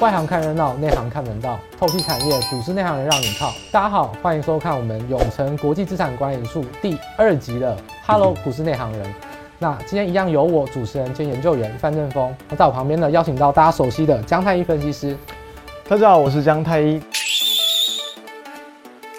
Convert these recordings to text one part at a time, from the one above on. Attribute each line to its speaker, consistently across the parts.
Speaker 1: 外行看热闹，内行看门道，透析产业，股市内行人让你靠。大家好，欢迎收看我们永诚国际资产管理术第二集的 Hello 股市内行人。那今天一样由我主持人兼研究员范正峰，那在我旁边呢，邀请到大家熟悉的江太一分析师。
Speaker 2: 大家好，我是江太一。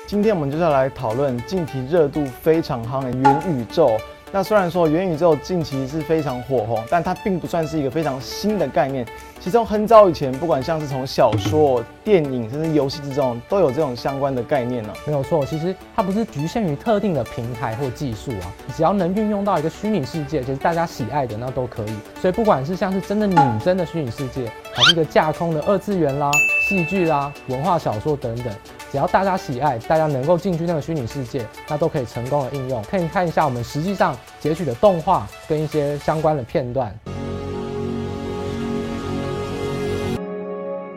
Speaker 2: 今天我们就是要来讨论近期热度非常夯的元宇宙。那虽然说元宇宙近期是非常火红，但它并不算是一个非常新的概念。其中很早以前，不管像是从小说、电影，甚至游戏之中，都有这种相关的概念呢。
Speaker 1: 没有错，其实它不是局限于特定的平台或技术啊，只要能运用到一个虚拟世界，就是大家喜爱的，那都可以。所以不管是像是真的拟真的虚拟世界，还是一个架空的二次元啦、戏剧啦、文化小说等等。只要大家喜爱，大家能够进去那个虚拟世界，那都可以成功的应用。可以看一下我们实际上截取的动画跟一些相关的片段。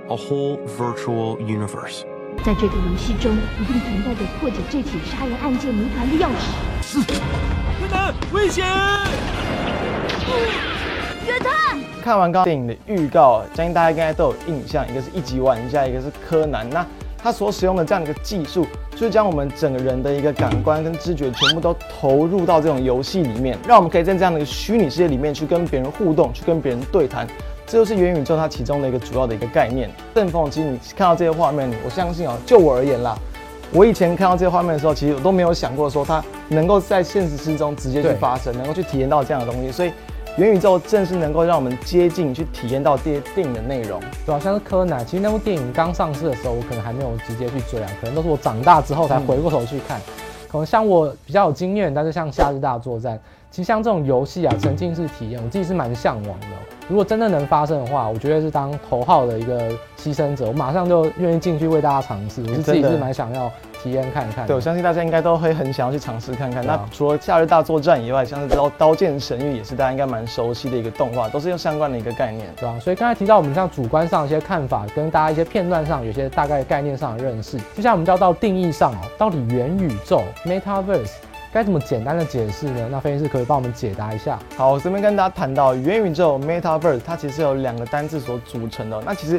Speaker 3: A whole virtual universe。
Speaker 4: 在这个游戏中，一定存在着破解这起杀人案件谜团的钥匙。是，
Speaker 3: 约坦，危险！
Speaker 4: 约坦。
Speaker 2: 看完刚刚电影的预告，相信大家应该都有印象，一个是一级玩家，一个是柯南。那他所使用的这样的一个技术，就是将我们整个人的一个感官跟知觉全部都投入到这种游戏里面，让我们可以在这样的一个虚拟世界里面去跟别人互动，去跟别人对谈。这就是元宇宙它其中的一个主要的一个概念。邓凤，其实你看到这些画面，我相信啊，就我而言啦，我以前看到这些画面的时候，其实我都没有想过说它能够在现实之中直接去发生，能够去体验到这样的东西，所以。元宇宙正是能够让我们接近去体验到这些电影的内容，对吧？像是柯南，其实那部电影刚上市的时候，我可能还没有直接去追啊，可能都是我长大之后才回过头去看。可能像我比较有经验，但是像《夏日大作战》，其实像这种游戏啊，沉浸式体验，我自己是蛮向往的。如果真的能发生的话，我绝对是当头号的一个牺牲者，我马上就愿意进去为大家尝试。我是自己是蛮想要体验看看。对，我相信大家应该都会很想要去尝试看看。那除了《夏日大作战》以外，像是刀《刀剑神域》也是大家应该蛮熟悉的一个动画，都是用相关的一个概念，
Speaker 1: 对吧？所以刚才提到我们像主观上一些看法，跟大家一些片段上有些大概概念上的认识。接下来我们就要到定义上哦，到底元宇宙 （Metaverse）。该怎么简单的解释呢？那分析师可以帮我们解答一下。
Speaker 2: 好，我这边跟大家谈到元宇宙 （Metaverse），它其实有两个单字所组成的。那其实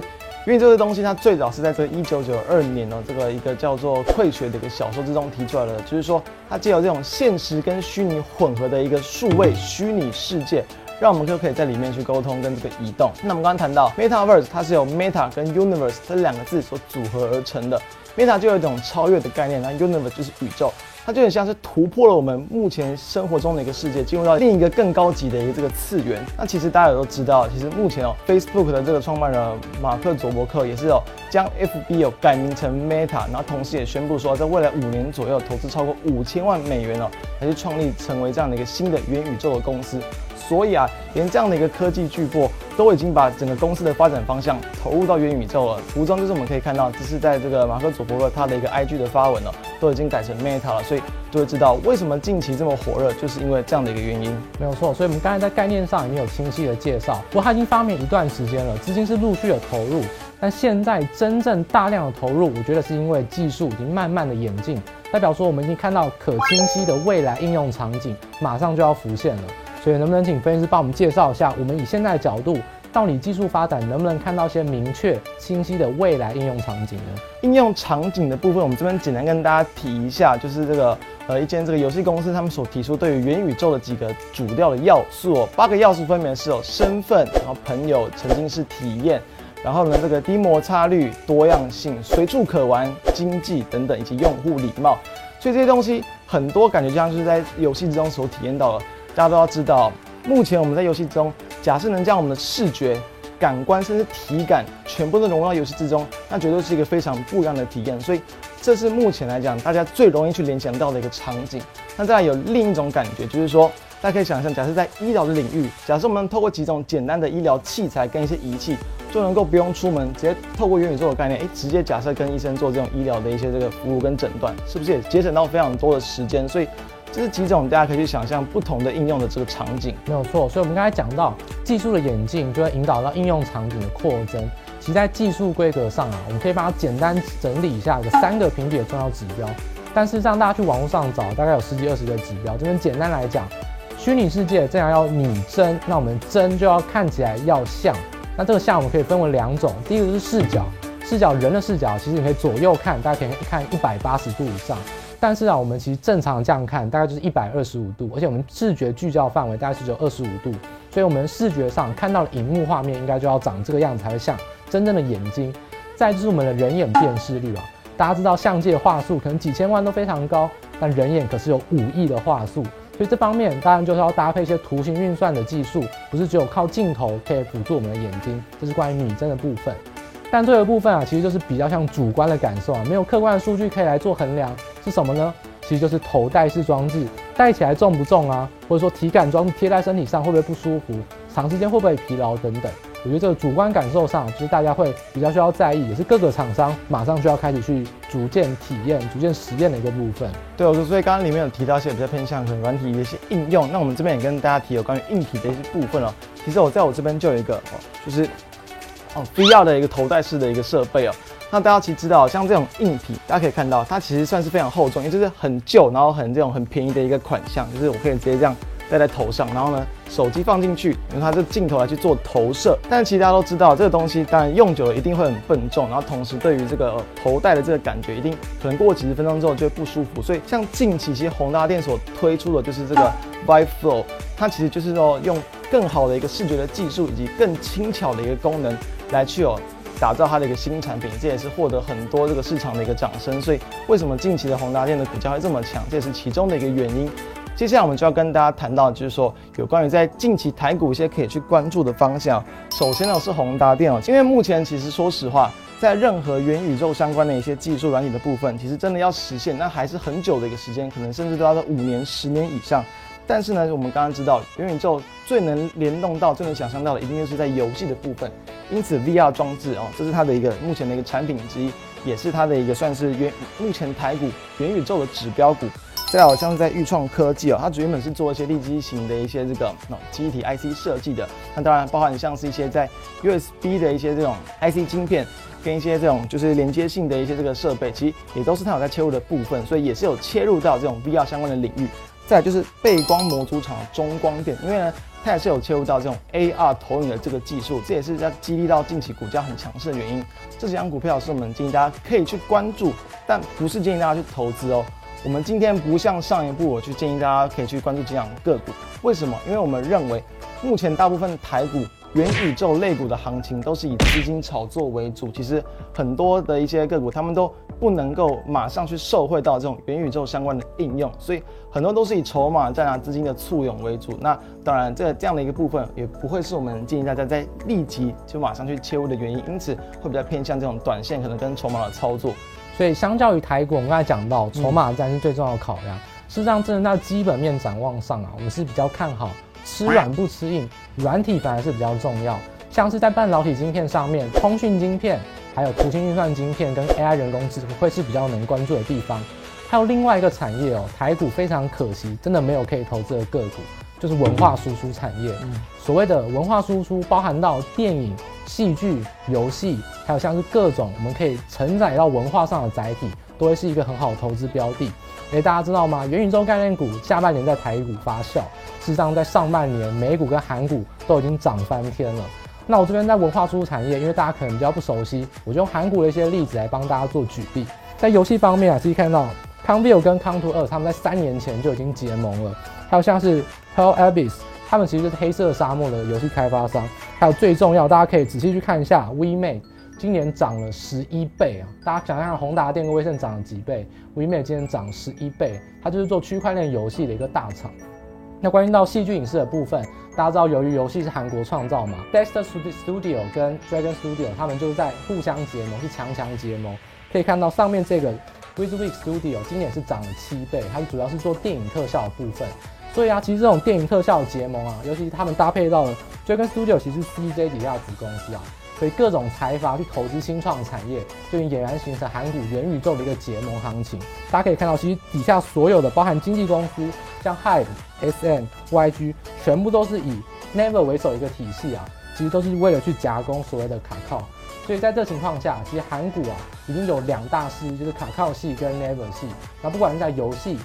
Speaker 2: 元宇宙这东西，它最早是在这一九九二年呢，这个一个叫做《溃雪》的一个小说之中提出来的，就是说它借由这种现实跟虚拟混合的一个数位虚拟世界，让我们就可以在里面去沟通跟这个移动。那我们刚刚谈到 Metaverse，它是由 Meta 跟 Universe 这两个字所组合而成的。Meta 就有一种超越的概念，那 Universe 就是宇宙。它就很像是突破了我们目前生活中的一个世界，进入到另一个更高级的一个这个次元。那其实大家也都知道，其实目前哦，Facebook 的这个创办人马克·佐伯克也是哦将 FB 有改名成 Meta，然后同时也宣布说，在未来五年左右投资超过五千万美元哦，来去创立成为这样的一个新的元宇宙的公司。所以啊，连这样的一个科技巨擘都已经把整个公司的发展方向投入到元宇宙了。图中就是我们可以看到，这是在这个马克·佐伯克他的一个 IG 的发文了，都已经改成 Meta 了。所以就会知道为什么近期这么火热，就是因为这样的一个原因。
Speaker 1: 没有错，所以我们刚才在概念上已经有清晰的介绍。不过它已经发明一段时间了，资金是陆续的投入，但现在真正大量的投入，我觉得是因为技术已经慢慢的演进，代表说我们已经看到可清晰的未来应用场景马上就要浮现了。所以能不能请分析师帮我们介绍一下，我们以现在的角度，到底技术发展能不能看到一些明确、清晰的未来应用场景呢？
Speaker 2: 应用场景的部分，我们这边简单跟大家提一下，就是这个呃一间这个游戏公司他们所提出对于元宇宙的几个主调的要素哦，八个要素分别是有身份，然后朋友、沉浸式体验，然后呢这个低摩擦率、多样性、随处可玩、经济等等，以及用户礼貌。所以这些东西很多感觉就像是在游戏之中所体验到的。大家都要知道，目前我们在游戏中，假设能将我们的视觉、感官甚至体感全部都融入到游戏之中，那绝对是一个非常不一样的体验。所以，这是目前来讲大家最容易去联想到的一个场景。那再来有另一种感觉，就是说，大家可以想象，假设在医疗的领域，假设我们透过几种简单的医疗器材跟一些仪器，就能够不用出门，直接透过元宇宙的概念，诶，直接假设跟医生做这种医疗的一些这个服务跟诊断，是不是也节省到非常多的时间？所以。这是几种大家可以去想象不同的应用的这个场景，
Speaker 1: 没有错。所以，我们刚才讲到技术的演进，就会引导到应用场景的扩增。其实，在技术规格上啊，我们可以把它简单整理一下，有三个评比的重要指标。但是，让大家去网络上找，大概有十几二十个指标。这边简单来讲，虚拟世界这样要拟真，那我们真就要看起来要像，那这个像，我们可以分为两种，第一个是视角，视角人的视角，其实你可以左右看，大家可以看一百八十度以上。但是啊，我们其实正常这样看，大概就是一百二十五度，而且我们视觉聚焦范围大概是只有二十五度，所以我们视觉上看到的荧幕画面应该就要长这个样子才会像真正的眼睛。再就是我们的人眼辨识率啊，大家知道相机的画素可能几千万都非常高，但人眼可是有五亿的画素，所以这方面当然就是要搭配一些图形运算的技术，不是只有靠镜头可以辅助我们的眼睛。这是关于拟真的部分。但这个部分啊，其实就是比较像主观的感受啊，没有客观的数据可以来做衡量，是什么呢？其实就是头戴式装置，戴起来重不重啊？或者说体感装贴在身体上会不会不舒服？长时间会不会疲劳等等？我觉得这个主观感受上，就是大家会比较需要在意，也是各个厂商马上就要开始去逐渐体验、逐渐实验的一个部分。
Speaker 2: 对，我说，所以刚刚里面有提到一些比较偏向可能软体的一些应用，那我们这边也跟大家提有关于硬体的一些部分哦。其实我在我这边就有一个哦，就是。哦，VR 的一个头戴式的一个设备哦，那大家其实知道，像这种硬体，大家可以看到，它其实算是非常厚重，也就是很旧，然后很这种很便宜的一个款项，就是我可以直接这样戴在头上，然后呢，手机放进去，用它这镜头来去做投射。但其实大家都知道，这个东西当然用久了一定会很笨重，然后同时对于这个头戴的这个感觉，一定可能过几十分钟之后就会不舒服。所以像近期其实宏达电所推出的就是这个 Vive Flow，它其实就是说用更好的一个视觉的技术，以及更轻巧的一个功能。来去哦，打造它的一个新产品，这也是获得很多这个市场的一个掌声。所以为什么近期的宏达电的股价会这么强，这也是其中的一个原因。接下来我们就要跟大家谈到，就是说有关于在近期台股一些可以去关注的方向。首先呢是宏达电哦，因为目前其实说实话，在任何元宇宙相关的一些技术软体的部分，其实真的要实现，那还是很久的一个时间，可能甚至都要在五年、十年以上。但是呢，我们刚刚知道，元宇宙最能联动到、最能想象到的，一定就是在游戏的部分。因此，VR 装置哦，这是它的一个目前的一个产品之一，也是它的一个算是元目前台股元宇宙的指标股。再好像是在钰创科技哦，它原本是做一些立基型的一些这个哦记忆体 IC 设计的。那当然包含像是一些在 USB 的一些这种 IC 晶片，跟一些这种就是连接性的一些这个设备，其实也都是它有在切入的部分，所以也是有切入到这种 VR 相关的领域。再就是背光模组厂的中光电，因为呢，它也是有切入到这种 AR 投影的这个技术，这也是在激励到近期股价很强势的原因。这几张股票是我们建议大家可以去关注，但不是建议大家去投资哦。我们今天不像上一部，我去建议大家可以去关注这样个股。为什么？因为我们认为目前大部分台股。元宇宙类股的行情都是以资金炒作为主，其实很多的一些个股，他们都不能够马上去受惠到这种元宇宙相关的应用，所以很多都是以筹码战拿、资金的簇拥为主。那当然，这这样的一个部分也不会是我们建议大家在立即就马上去切入的原因，因此会比较偏向这种短线可能跟筹码的操作。
Speaker 1: 所以相较于台股，我们刚才讲到筹码战是最重要的考量。事实上，真的在基本面展望上啊，我们是比较看好。吃软不吃硬，软体反而是比较重要。像是在半导体晶片上面，通讯晶片，还有图形运算晶片跟 AI 人工智能会是比较能关注的地方。还有另外一个产业哦，台股非常可惜，真的没有可以投资的个股，就是文化输出产业。所谓的文化输出，包含到电影、戏剧、游戏，还有像是各种我们可以承载到文化上的载体，都会是一个很好的投资标的。诶，大家知道吗？元宇宙概念股下半年在台股发酵，事实上在上半年美股跟韩股都已经涨翻天了。那我这边在文化输出产业，因为大家可能比较不熟悉，我就用韩国的一些例子来帮大家做举例。在游戏方面啊，可以看到 c o n v i e 跟 Contour 2他们在三年前就已经结盟了。还有像是 Pearl Abyss，他们其实是黑色沙漠的游戏开发商。还有最重要，大家可以仔细去看一下 WeMake。今年涨了十一倍啊！大家想想看，宏达电跟威盛涨了几倍？WeMake 今年涨十一倍，它就是做区块链游戏的一个大厂。那关于到戏剧影视的部分，大家知道，由于游戏是韩国创造嘛，Dexter Studio 跟 Dragon Studio 他们就是在互相结盟，是强强结盟。可以看到上面这个 Wizwick Studio 今年是涨了七倍，它主要是做电影特效的部分。所以啊，其实这种电影特效的结盟啊，尤其他们搭配到了 Dragon Studio，其实是 CJ 底下子公司啊。所以各种财阀去投资新创产业，就俨然形成韩股元宇宙的一个结盟行情。大家可以看到，其实底下所有的包含经纪公司，像 Hybe、SM、YG，全部都是以 Never 为首一个体系啊，其实都是为了去夹攻所谓的卡靠。所以在这情况下，其实韩股啊已经有两大势力，就是卡靠系跟 Never 系。那不管是在游戏、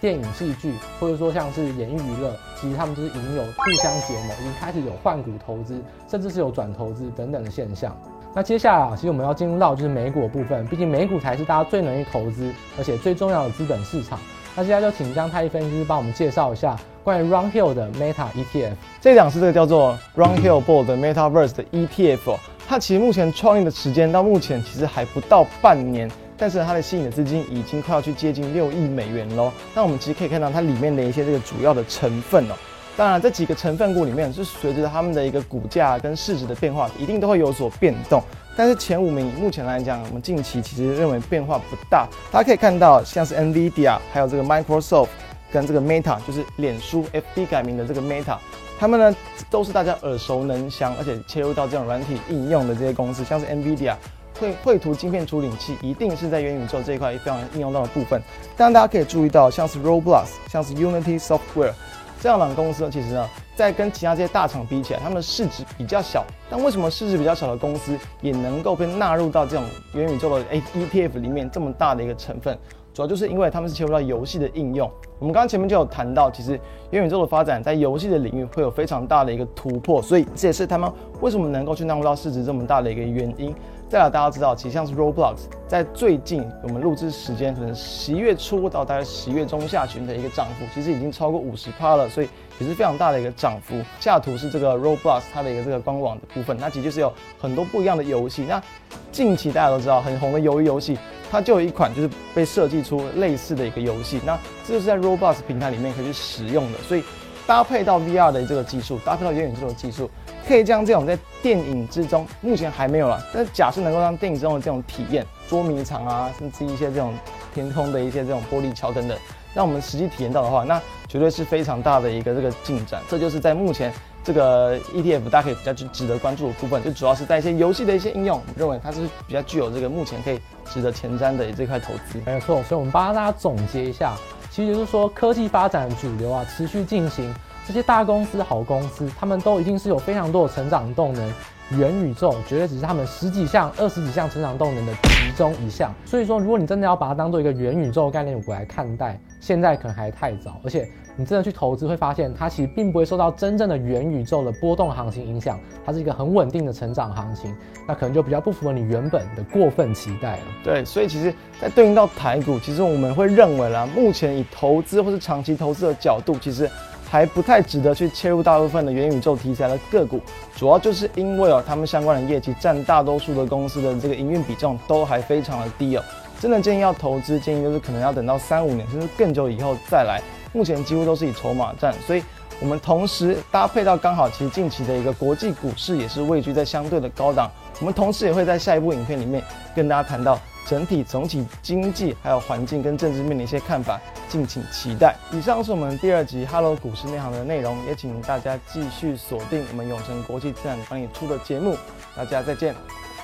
Speaker 1: 电影、戏剧，或者说像是演艺娱乐，其实他们就是已经有互相结盟，已经开始有换股投资，甚至是有转投资等等的现象。那接下来啊，其实我们要进入到就是美股的部分，毕竟美股才是大家最容易投资，而且最重要的资本市场。那接下来就请江太一分析师帮我们介绍一下关于 Run Hill 的 Meta ETF。
Speaker 2: 这档是这个叫做 Run Hill Bold 的 Metaverse 的 ETF，它其实目前创立的时间到目前其实还不到半年，但是它的吸引的资金已经快要去接近六亿美元喽。那我们其实可以看到它里面的一些这个主要的成分哦。当然，这几个成分股里面是随着他们的一个股价跟市值的变化，一定都会有所变动。但是前五名目前来讲，我们近期其实认为变化不大。大家可以看到，像是 NVIDIA，还有这个 Microsoft 跟这个 Meta，就是脸书 FB 改名的这个 Meta，他们呢都是大家耳熟能详，而且切入到这种软体应用的这些公司，像是 NVIDIA 绘绘图晶片处理器，一定是在元宇宙这一块非常应用到的部分。当然，大家可以注意到，像是 Roblox，像是 Unity Software。这样的公司呢，其实呢，在跟其他这些大厂比起来，他们市值比较小。但为什么市值比较小的公司也能够被纳入到这种元宇宙的 ETF 里面这么大的一个成分？主要就是因为他们是切入到游戏的应用。我们刚刚前面就有谈到，其实元宇宙的发展在游戏的领域会有非常大的一个突破，所以这也是他们为什么能够去纳入到市值这么大的一个原因。再来，大家知道，其实像是 Roblox，在最近我们录制时间可能十一月初到大概十一月中下旬的一个涨幅，其实已经超过五十趴了，所以也是非常大的一个涨幅。下图是这个 Roblox 它的一个这个官网的部分，那其实就是有很多不一样的游戏。那近期大家都知道很红的鱿鱼游戏，它就有一款就是被设计出类似的一个游戏，那这就是在 Roblox 平台里面可以去使用的，所以。搭配到 VR 的这个技术，搭配到元宇宙的技术，可以将这种在电影之中目前还没有了，但假设能够让电影之中的这种体验，捉迷藏啊，甚至一些这种天空的一些这种玻璃桥等等，让我们实际体验到的话，那绝对是非常大的一个这个进展。这就是在目前这个 ETF 大家可以比较值得关注的部分，就主要是在一些游戏的一些应用，我认为它是比较具有这个目前可以值得前瞻的这块投资。
Speaker 1: 没错，所以我们帮大家总结一下。其实就是说，科技发展主流啊，持续进行。这些大公司、好公司，他们都一定是有非常多的成长动能。元宇宙绝对只是他们十几项、二十几项成长动能的其中一项。所以说，如果你真的要把它当做一个元宇宙概念股来看待，现在可能还太早。而且，你真的去投资会发现，它其实并不会受到真正的元宇宙的波动行情影响，它是一个很稳定的成长行情。那可能就比较不符合你原本的过分期待了。
Speaker 2: 对，所以其实，在对应到台股，其实我们会认为啦，目前以投资或是长期投资的角度，其实。还不太值得去切入大部分的元宇宙题材的个股，主要就是因为哦，他们相关的业绩占大多数的公司的这个营运比重都还非常的低哦。真的建议要投资，建议就是可能要等到三五年甚至更久以后再来。目前几乎都是以筹码战，所以我们同时搭配到刚好其实近期的一个国际股市也是位居在相对的高档，我们同时也会在下一部影片里面跟大家谈到。整体总体经济还有环境跟政治面的一些看法，敬请期待。以上是我们第二集《Hello 股市内行》的内容，也请大家继续锁定我们永诚国际资产管理出的节目。大家再见，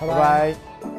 Speaker 2: 拜拜。